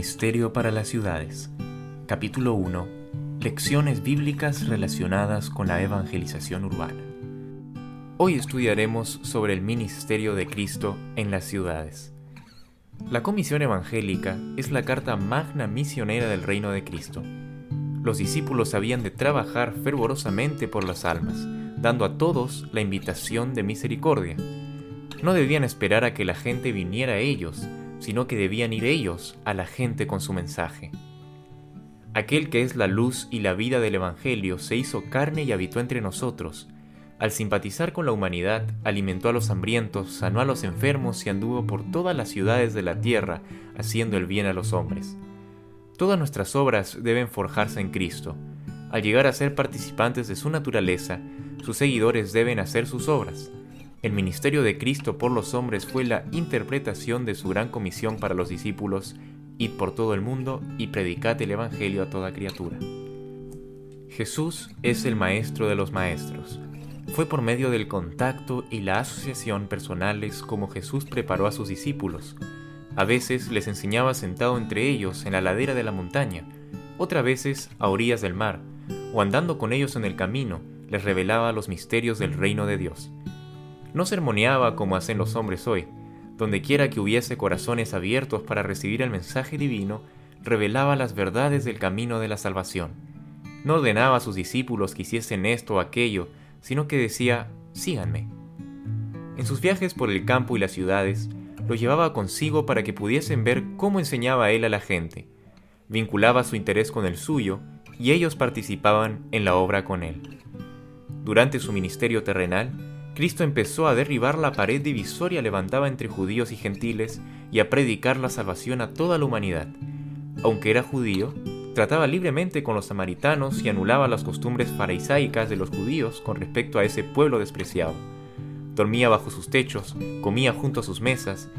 Ministerio para las Ciudades. Capítulo 1. Lecciones bíblicas relacionadas con la evangelización urbana. Hoy estudiaremos sobre el ministerio de Cristo en las ciudades. La comisión evangélica es la carta magna misionera del reino de Cristo. Los discípulos habían de trabajar fervorosamente por las almas, dando a todos la invitación de misericordia. No debían esperar a que la gente viniera a ellos, sino que debían ir ellos a la gente con su mensaje. Aquel que es la luz y la vida del Evangelio se hizo carne y habitó entre nosotros. Al simpatizar con la humanidad, alimentó a los hambrientos, sanó a los enfermos y anduvo por todas las ciudades de la tierra, haciendo el bien a los hombres. Todas nuestras obras deben forjarse en Cristo. Al llegar a ser participantes de su naturaleza, sus seguidores deben hacer sus obras. El ministerio de Cristo por los hombres fue la interpretación de su gran comisión para los discípulos, id por todo el mundo y predicad el Evangelio a toda criatura. Jesús es el Maestro de los Maestros. Fue por medio del contacto y la asociación personales como Jesús preparó a sus discípulos. A veces les enseñaba sentado entre ellos en la ladera de la montaña, otras veces a orillas del mar, o andando con ellos en el camino, les revelaba los misterios del reino de Dios. No sermoneaba como hacen los hombres hoy. Donde quiera que hubiese corazones abiertos para recibir el mensaje divino, revelaba las verdades del camino de la salvación. No ordenaba a sus discípulos que hiciesen esto o aquello, sino que decía, síganme. En sus viajes por el campo y las ciudades, los llevaba consigo para que pudiesen ver cómo enseñaba él a la gente. Vinculaba su interés con el suyo y ellos participaban en la obra con él. Durante su ministerio terrenal, Cristo empezó a derribar la pared divisoria levantada entre judíos y gentiles y a predicar la salvación a toda la humanidad. Aunque era judío, trataba libremente con los samaritanos y anulaba las costumbres farisaicas de los judíos con respecto a ese pueblo despreciado. Dormía bajo sus techos, comía junto a sus mesas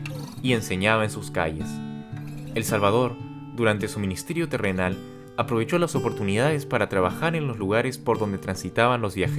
y enseñaba en sus calles. El Salvador, durante su ministerio terrenal, aprovechó las oportunidades para trabajar en los lugares por donde transitaban los viajeros